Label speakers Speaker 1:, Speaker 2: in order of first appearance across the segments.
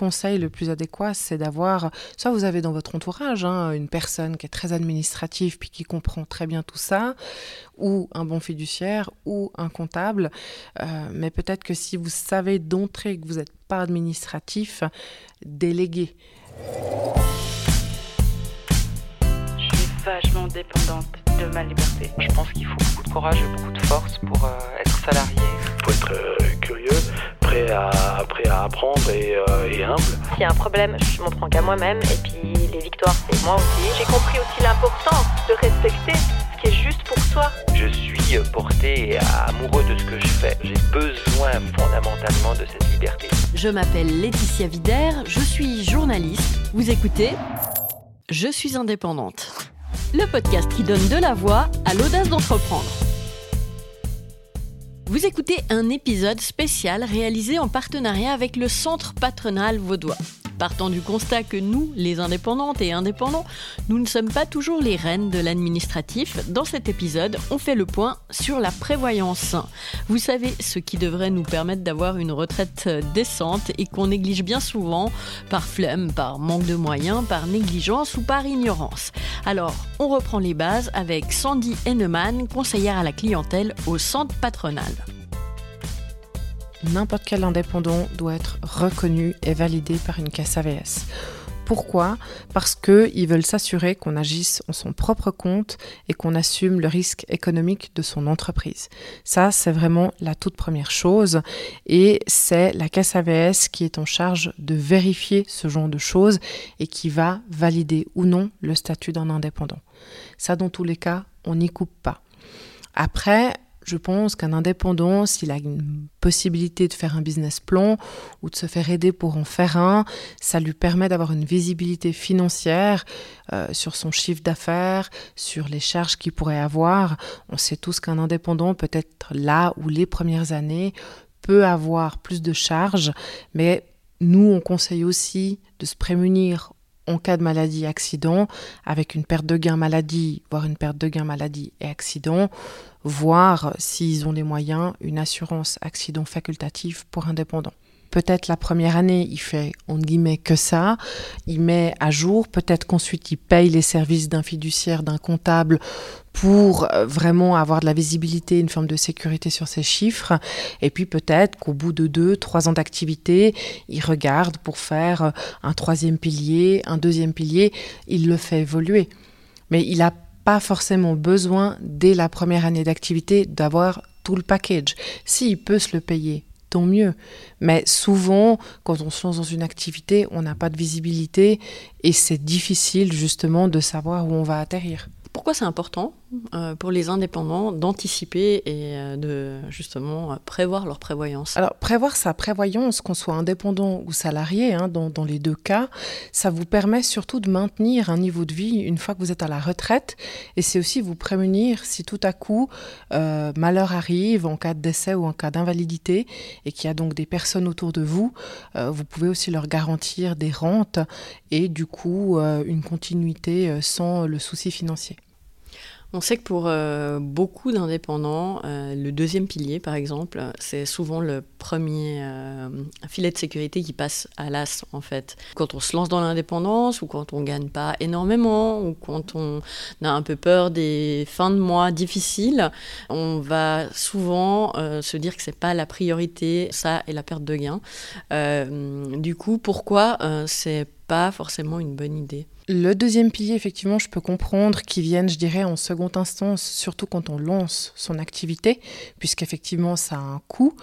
Speaker 1: conseil le plus adéquat, c'est d'avoir, soit vous avez dans votre entourage hein, une personne qui est très administrative puis qui comprend très bien tout ça, ou un bon fiduciaire, ou un comptable. Euh, mais peut-être que si vous savez d'entrée que vous n'êtes pas administratif, déléguez.
Speaker 2: Je suis vachement dépendante de ma liberté.
Speaker 3: Je pense qu'il faut beaucoup de courage et beaucoup de force pour euh, être salarié.
Speaker 4: Il faut être euh, curieux, prêt à, prêt à apprendre et, euh, et humble.
Speaker 5: S'il y a un problème, je m'en prends qu'à moi-même et puis les victoires, c'est moi aussi.
Speaker 2: J'ai compris aussi l'importance de respecter ce qui est juste pour soi.
Speaker 3: Je suis porté à- amoureux de ce que je fais. J'ai besoin fondamentalement de cette liberté.
Speaker 6: Je m'appelle Laetitia Vider, je suis journaliste. Vous écoutez Je suis indépendante. Le podcast qui donne de la voix à l'audace d'entreprendre. Vous écoutez un épisode spécial réalisé en partenariat avec le Centre patronal vaudois. Partant du constat que nous, les indépendantes et indépendants, nous ne sommes pas toujours les reines de l'administratif, dans cet épisode, on fait le point sur la prévoyance. Vous savez, ce qui devrait nous permettre d'avoir une retraite décente et qu'on néglige bien souvent par flemme, par manque de moyens, par négligence ou par ignorance. Alors, on reprend les bases avec Sandy Henneman, conseillère à la clientèle au centre patronal.
Speaker 1: N'importe quel indépendant doit être reconnu et validé par une caisse AVS. Pourquoi? Parce qu'ils veulent s'assurer qu'on agisse en son propre compte et qu'on assume le risque économique de son entreprise. Ça, c'est vraiment la toute première chose. Et c'est la caisse AVS qui est en charge de vérifier ce genre de choses et qui va valider ou non le statut d'un indépendant. Ça, dans tous les cas, on n'y coupe pas. Après, je pense qu'un indépendant, s'il a une possibilité de faire un business plan ou de se faire aider pour en faire un, ça lui permet d'avoir une visibilité financière euh, sur son chiffre d'affaires, sur les charges qu'il pourrait avoir. On sait tous qu'un indépendant, peut-être là ou les premières années, peut avoir plus de charges, mais nous, on conseille aussi de se prémunir en cas de maladie accident, avec une perte de gain maladie, voire une perte de gain maladie et accident, voir s'ils ont les moyens, une assurance accident facultative pour indépendants. Peut-être la première année, il fait entre guillemets que ça, il met à jour, peut-être qu'ensuite il paye les services d'un fiduciaire, d'un comptable pour euh, vraiment avoir de la visibilité, une forme de sécurité sur ses chiffres. Et puis peut-être qu'au bout de deux, trois ans d'activité, il regarde pour faire euh, un troisième pilier, un deuxième pilier, il le fait évoluer. Mais il n'a pas forcément besoin, dès la première année d'activité, d'avoir tout le package. S'il peut se le payer, tant mieux. Mais souvent, quand on se lance dans une activité, on n'a pas de visibilité et c'est difficile justement de savoir où on va atterrir.
Speaker 6: Pourquoi c'est important euh, pour les indépendants d'anticiper et euh, de justement euh, prévoir leur prévoyance?
Speaker 1: Alors, prévoir sa prévoyance, qu'on soit indépendant ou salarié, hein, dans, les deux cas, ça vous permet surtout de maintenir un niveau de vie une fois que vous êtes à la retraite. Et c'est aussi vous prémunir si tout à coup malheur arrive en cas de décès ou en cas d'invalidité et qu'il y a donc des personnes autour de vous, vous pouvez aussi leur garantir des rentes et du coup une continuité sans le souci financier.
Speaker 6: On sait que pour euh, beaucoup d'indépendants, euh, le deuxième pilier, par exemple, c'est souvent le premier euh, filet de sécurité qui passe à l'as, en fait. Quand on se lance dans l'indépendance, ou quand on gagne pas énormément, ou quand on a un peu peur des fins de mois difficiles, on va souvent se dire que c'est pas la priorité, ça et la perte de gain. Euh, du coup, pourquoi c'est pas forcément une bonne idée?
Speaker 1: Le deuxième pilier, effectivement, je peux comprendre qu'il vienne, je dirais, en seconde instance, surtout quand on lance son activité, puisqu'effectivement, ça a un coût.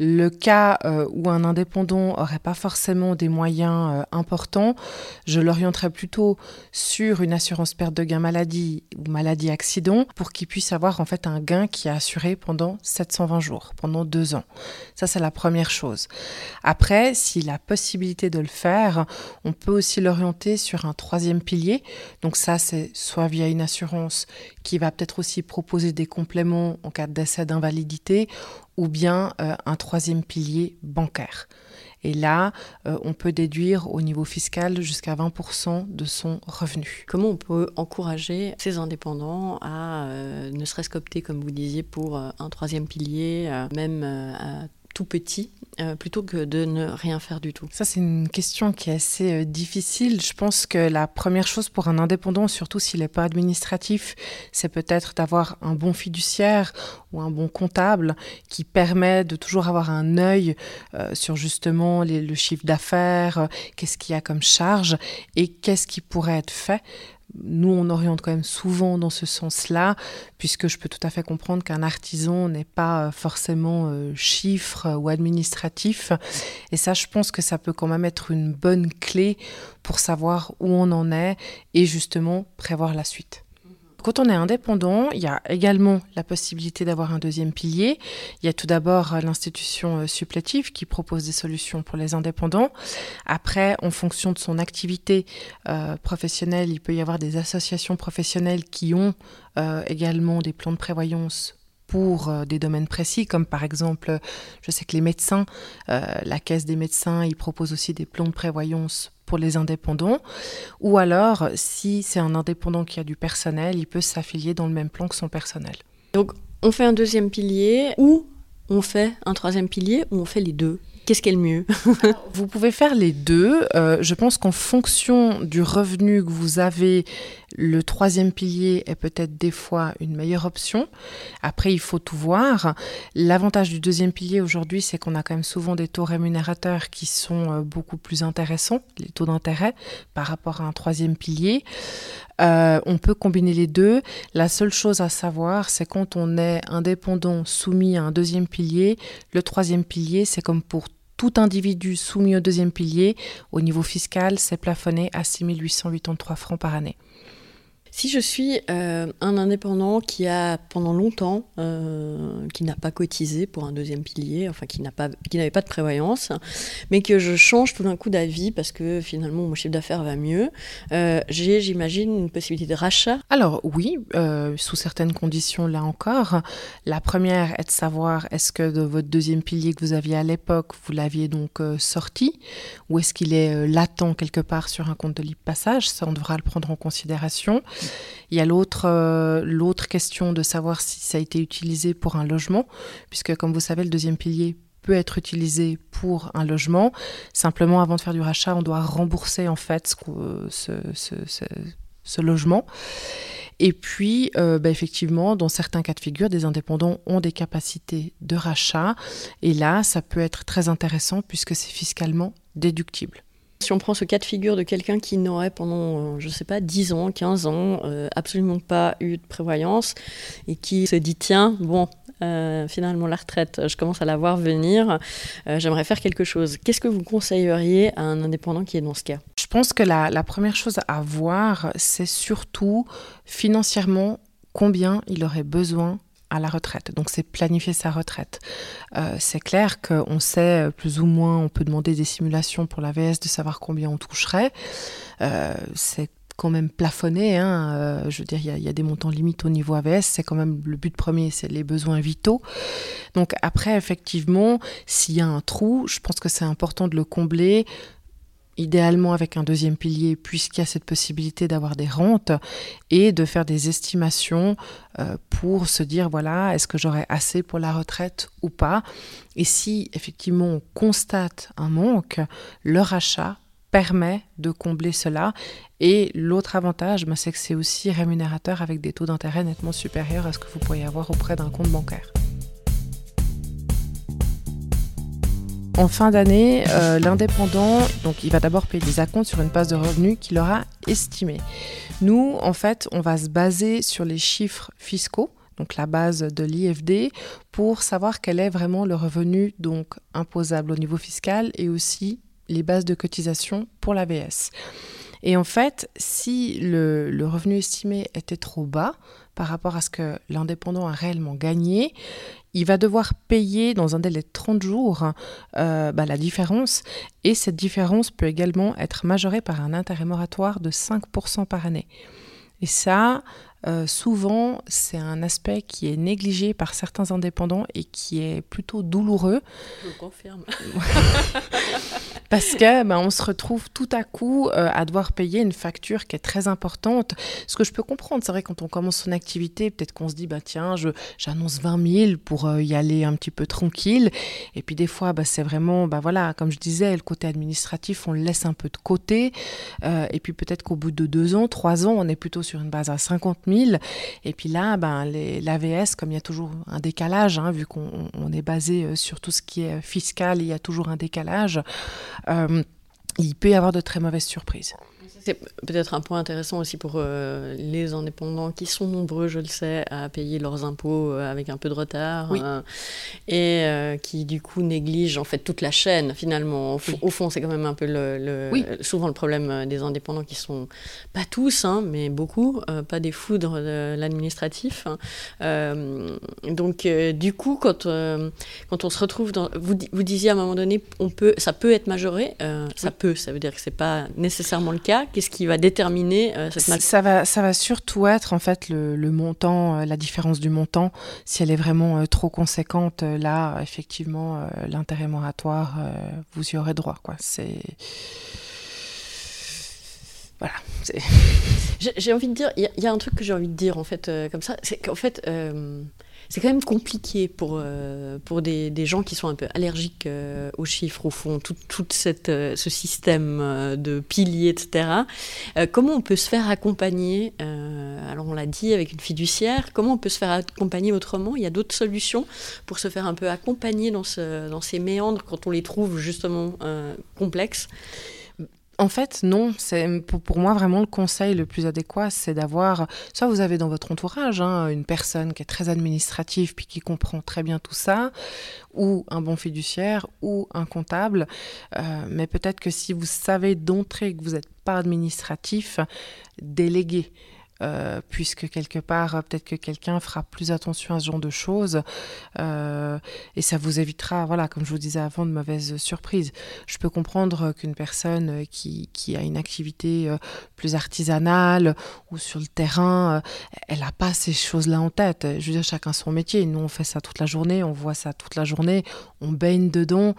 Speaker 1: Le cas euh, où un indépendant n'aurait pas forcément des moyens euh, importants, je l'orienterais plutôt sur une assurance perte de gain maladie ou maladie accident pour qu'il puisse avoir en fait un gain qui est assuré pendant 720 jours, pendant deux ans. Ça, c'est la première chose. Après, s'il a possibilité de le faire, on peut aussi l'orienter sur un troisième pilier. Donc ça, c'est soit via une assurance qui va peut-être aussi proposer des compléments en cas de décès d'invalidité, ou bien euh, un troisième pilier bancaire. Et là, euh, on peut déduire au niveau fiscal jusqu'à 20% de son revenu.
Speaker 6: Comment on peut encourager ces indépendants à euh, ne serait-ce qu'opter, comme vous disiez, pour un troisième pilier, même à tout petit euh, plutôt que de ne rien faire du tout
Speaker 1: Ça, c'est une question qui est assez euh, difficile. Je pense que la première chose pour un indépendant, surtout s'il n'est pas administratif, c'est peut-être d'avoir un bon fiduciaire ou un bon comptable qui permet de toujours avoir un œil euh, sur justement le chiffre d'affaires, qu'est-ce qu'il y a comme charge et qu'est-ce qui pourrait être fait. Nous, on oriente quand même souvent dans ce sens-là, puisque je peux tout à fait comprendre qu'un artisan n'est pas euh, forcément euh, chiffre ou administratif. Et ça, je pense que ça peut quand même être une bonne clé pour savoir où on en est et justement prévoir la suite. Quand on est indépendant, il y a également la possibilité d'avoir un deuxième pilier. Il y a tout d'abord euh, l'institution euh, supplétive qui propose des solutions pour les indépendants. Après, en fonction de son activité euh, professionnelle, il peut y avoir des associations professionnelles qui ont également des plans de prévoyance pour des domaines précis, comme par exemple, je sais que les médecins, la caisse des médecins, ils proposent aussi des plans de prévoyance pour les indépendants. Ou alors, si c'est un indépendant qui a du personnel, il peut s'affilier dans le même plan que son personnel.
Speaker 6: On fait un deuxième pilier ou on fait un troisième pilier ou on fait les deux Qu'est-ce qui est le mieux
Speaker 1: Vous pouvez faire les deux. Euh, je pense qu'en fonction du revenu que vous avez, le troisième pilier est peut-être des fois une meilleure option. Après, il faut tout voir. L'avantage du deuxième pilier aujourd'hui, c'est qu'on a quand même souvent des taux rémunérateurs qui sont euh, beaucoup plus intéressants, les taux d'intérêt, par rapport à un troisième pilier. Euh, on peut combiner les deux. La seule chose à savoir, c'est quand on est indépendant soumis à un deuxième pilier, le troisième pilier, c'est comme pour tout individu soumis au deuxième pilier, au niveau fiscal, c'est plafonné à 6 883 francs par année.
Speaker 6: Si je suis euh, un indépendant qui a pendant longtemps, euh, qui n'a pas cotisé pour un deuxième pilier, enfin qui n'avait pas de prévoyance, mais que je change tout d'un coup d'avis parce que finalement mon chiffre d'affaires va mieux, euh, j'ai, j'imagine, une possibilité de rachat.
Speaker 1: Alors oui, sous certaines conditions là encore. La première est de savoir est-ce que de votre deuxième pilier que vous aviez à l'époque, vous l'aviez donc sorti, ou est-ce qu'il est latent quelque part sur un compte de libre passage? Ça, on devra le prendre en considération. Il y a l'autre euh, l'autre question de savoir si ça a été utilisé pour un logement, puisque comme vous savez, le deuxième pilier peut être utilisé pour un logement. Simplement, avant de faire du rachat, on doit rembourser en fait ce, ce logement. Et puis, euh, bah, effectivement, dans certains cas de figure, des indépendants ont des capacités de rachat. Et là, ça peut être très intéressant puisque c'est fiscalement déductible.
Speaker 6: Si on prend ce cas de figure de quelqu'un qui n'aurait pendant, euh, je sais pas, 10 ans, 15 ans, euh, absolument pas eu de prévoyance et qui se dit tiens, bon, euh, finalement la retraite, je commence à la voir venir, j'aimerais faire quelque chose. Qu'est-ce que vous conseilleriez à un indépendant qui est dans ce cas?
Speaker 1: Je pense que la première chose à voir, c'est surtout financièrement combien il aurait besoin à la retraite. Donc c'est planifier sa retraite. Euh, c'est clair qu'on sait euh, plus ou moins, on peut demander des simulations pour la VS de savoir combien on toucherait. Euh, c'est quand même plafonné. Hein. Je veux dire, il y, y a des montants limites au niveau AVS. C'est quand même le but premier, c'est les besoins vitaux. Donc après, effectivement, s'il y a un trou, je pense que c'est important de le combler idéalement avec un deuxième pilier, puisqu'il y a cette possibilité d'avoir des rentes et de faire des estimations euh, pour se dire, voilà, est-ce que j'aurai assez pour la retraite ou pas Et si effectivement on constate un manque, le rachat permet de combler cela. Et l'autre avantage, ben, c'est que c'est aussi rémunérateur avec des taux d'intérêt nettement supérieurs à ce que vous pourriez avoir auprès d'un compte bancaire. En fin d'année, euh, l'indépendant, donc il va d'abord payer des acomptes sur une base de revenus qu'il aura estimée. Nous, en fait, on va se baser sur les chiffres fiscaux, donc la base de l'IFD, pour savoir quel est vraiment le revenu donc imposable au niveau fiscal et aussi les bases de cotisation pour l'ABS. Et en fait, si le, le revenu estimé était trop bas par rapport à ce que l'indépendant a réellement gagné, il va devoir payer dans un délai de 30 jours euh, bah, la différence. Et cette différence peut également être majorée par un intérêt moratoire de 5% par année. Et ça, euh, souvent, c'est un aspect qui est négligé par certains indépendants et qui est plutôt douloureux.
Speaker 6: Je confirme.
Speaker 1: Parce que ben, on se retrouve tout à coup euh, à devoir payer une facture qui est très importante. Ce que je peux comprendre, c'est vrai quand on commence son activité, peut-être qu'on se dit bah tiens, j'annonce 20 000 pour euh, y aller un petit peu tranquille. Et puis des fois, bah, c'est vraiment bah voilà, comme je disais, le côté administratif, on le laisse un peu de côté. Et puis peut-être qu'au bout de deux ans, trois ans, on est plutôt sur une base à 50 000. Et puis là, ben l'AVS, comme il y a toujours un décalage, hein, vu qu'on on est basé sur tout ce qui est fiscal, il y a toujours un décalage. Euh, il peut y avoir de très mauvaises surprises.
Speaker 6: C'est peut-être un point intéressant aussi pour euh, les indépendants qui sont nombreux, je le sais, à payer leurs impôts euh, avec un peu de retard euh, et qui du coup négligent en fait toute la chaîne finalement. Au, fond, c'est quand même un peu le, souvent le problème des indépendants qui sont pas tous, hein, mais beaucoup, pas des foudres de l'administratif. Hein. donc du coup, quand quand on se retrouve dans, vous, vous disiez à un moment donné, on peut, ça peut être majoré, ça peut, ça veut dire que c'est pas nécessairement le cas. Qu'est-ce qui va déterminer euh, cette
Speaker 1: ça va, ça va surtout être en fait le, montant, euh, la différence du montant. Si elle est vraiment euh, trop conséquente, là, effectivement, l'intérêt moratoire, vous y aurez droit. Quoi. C'est voilà.
Speaker 6: J'ai envie de dire, il y, a un truc que j'ai envie de dire en fait comme ça, c'est qu'en fait c'est quand même compliqué pour, euh, pour des, des, gens qui sont un peu allergiques euh, aux chiffres, au fond, tout, tout cette, euh, ce système de piliers, etc. comment on peut se faire accompagner Alors on l'a dit avec une fiduciaire, comment on peut se faire accompagner autrement? Il y a d'autres solutions pour se faire un peu accompagner dans, ce, dans ces méandres quand on les trouve justement complexes
Speaker 1: en fait, non. C'est pour, moi vraiment le conseil le plus adéquat, c'est d'avoir. Soit vous avez dans votre entourage hein, une personne qui est très administrative puis qui comprend très bien tout ça, ou un bon fiduciaire, ou un comptable. Euh, mais peut-être que si vous savez d'entrée que vous n'êtes pas administratif, déléguer. Euh, puisque quelque part, euh, peut-être que quelqu'un fera plus attention à ce genre de choses, euh, et ça vous évitera, voilà, comme je vous disais avant, de mauvaises surprises. Je peux comprendre qu'une personne qui, qui, a une activité plus artisanale ou sur le terrain, elle n'a pas ces choses-là en tête. Je veux dire, chacun son métier. Nous, on fait ça toute la journée, on voit ça toute la journée, on baigne dedans.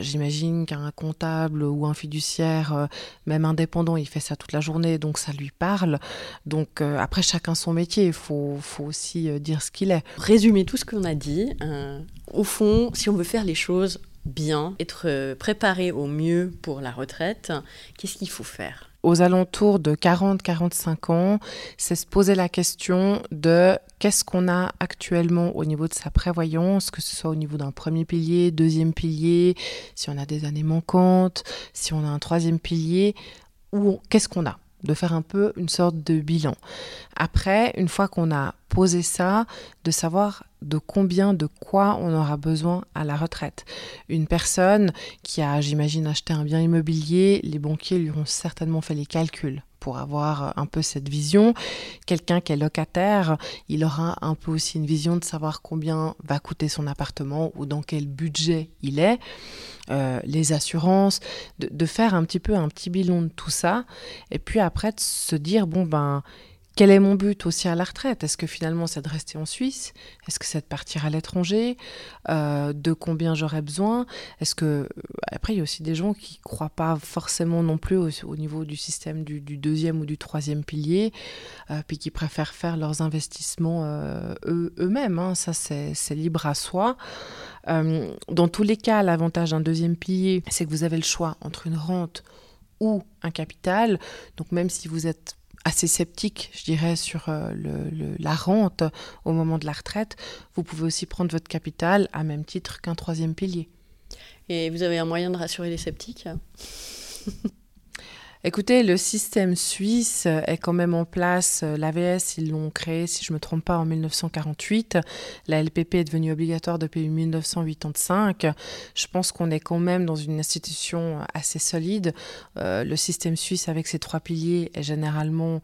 Speaker 1: J'imagine qu'un comptable ou un fiduciaire, même indépendant, il fait ça toute la journée, donc ça lui parle. Donc après, chacun son métier, il faut, faut, aussi euh, dire ce qu'il est.
Speaker 6: Résumer tout ce qu'on a dit, euh, au fond, si on veut faire les choses bien, être euh, préparé au mieux pour la retraite, qu'est-ce qu'il faut faire?
Speaker 1: Aux alentours de 40-45 ans, c'est se poser la question de qu'est-ce qu'on a actuellement au niveau de sa prévoyance, que ce soit au niveau d'un premier pilier, deuxième pilier, si on a des années manquantes, si on a un troisième pilier, ou qu'est-ce qu'on a? De faire un peu une sorte de bilan. Après, une fois qu'on a posé ça, de savoir de combien, de quoi on aura besoin à la retraite. Une personne qui a, j'imagine, acheté un bien immobilier, les banquiers lui ont certainement fait les calculs pour avoir un peu cette vision. Quelqu'un qui est locataire, il aura un peu aussi une vision de savoir combien va coûter son appartement ou dans quel budget il est. Euh, les assurances, de, de, faire un petit peu un petit bilan de tout ça, et puis après de se dire, bon ben, quel est mon but aussi à la retraite? Est-ce que finalement c'est de rester en Suisse? Est-ce que c'est de partir à l'étranger? Euh, De combien j'aurais besoin? Est-ce que euh, après il y a aussi des gens qui croient pas forcément non plus au, niveau du système du, deuxième ou du troisième pilier, euh, puis qui préfèrent faire leurs investissements eux, eux-mêmes. Hein. Ça c'est libre à soi. dans tous les cas, l'avantage d'un deuxième pilier, c'est que vous avez le choix entre une rente ou un capital. Donc même si vous êtes assez sceptique, je dirais, sur euh, la rente au moment de la retraite, vous pouvez aussi prendre votre capital à même titre qu'un troisième pilier.
Speaker 6: Et vous avez un moyen de rassurer les sceptiques?
Speaker 1: Écoutez, le système suisse est quand même en place. L'AVS, ils l'ont créé, si je ne me trompe pas, en 1948. La LPP est devenue obligatoire depuis 1985. Je pense qu'on est quand même dans une institution assez solide. Euh, le système suisse, avec ses trois piliers, est généralement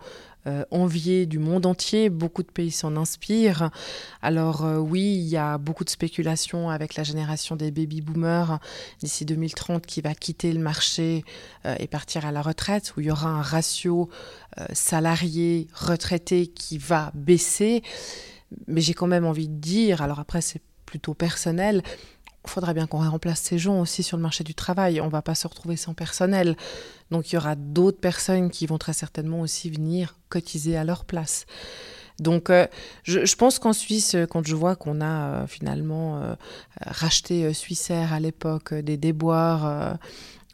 Speaker 1: euh, envié du monde entier. Beaucoup de pays s'en inspirent. Alors euh, oui, il y a beaucoup de spéculations avec la génération des baby boomers d'ici 2030 qui va quitter le marché euh, et partir à la retraite, où il y aura un ratio salarié-retraité qui va baisser. Mais j'ai quand même envie de dire, alors après c'est plutôt personnel, il faudrait bien qu'on remplace ces gens aussi sur le marché du travail. On ne va pas se retrouver sans personnel. Donc il y aura d'autres personnes qui vont très certainement aussi venir cotiser à leur place. Donc euh, je, pense qu'en Suisse, quand je vois qu'on a euh, finalement euh, racheté Suissair à l'époque des déboires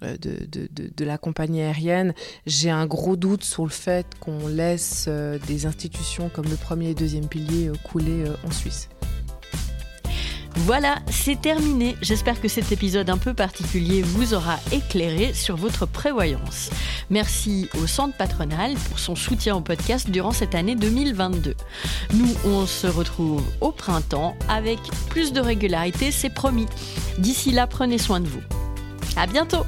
Speaker 1: de, la compagnie aérienne, j'ai un gros doute sur le fait qu'on laisse des institutions comme le premier et deuxième pilier couler en Suisse.
Speaker 6: Voilà, c'est terminé. J'espère que cet épisode un peu particulier vous aura éclairé sur votre prévoyance. Merci au Centre patronal pour son soutien au podcast durant cette année 2022. Nous, on se retrouve au printemps avec plus de régularité, c'est promis. D'ici là, prenez soin de vous. À bientôt!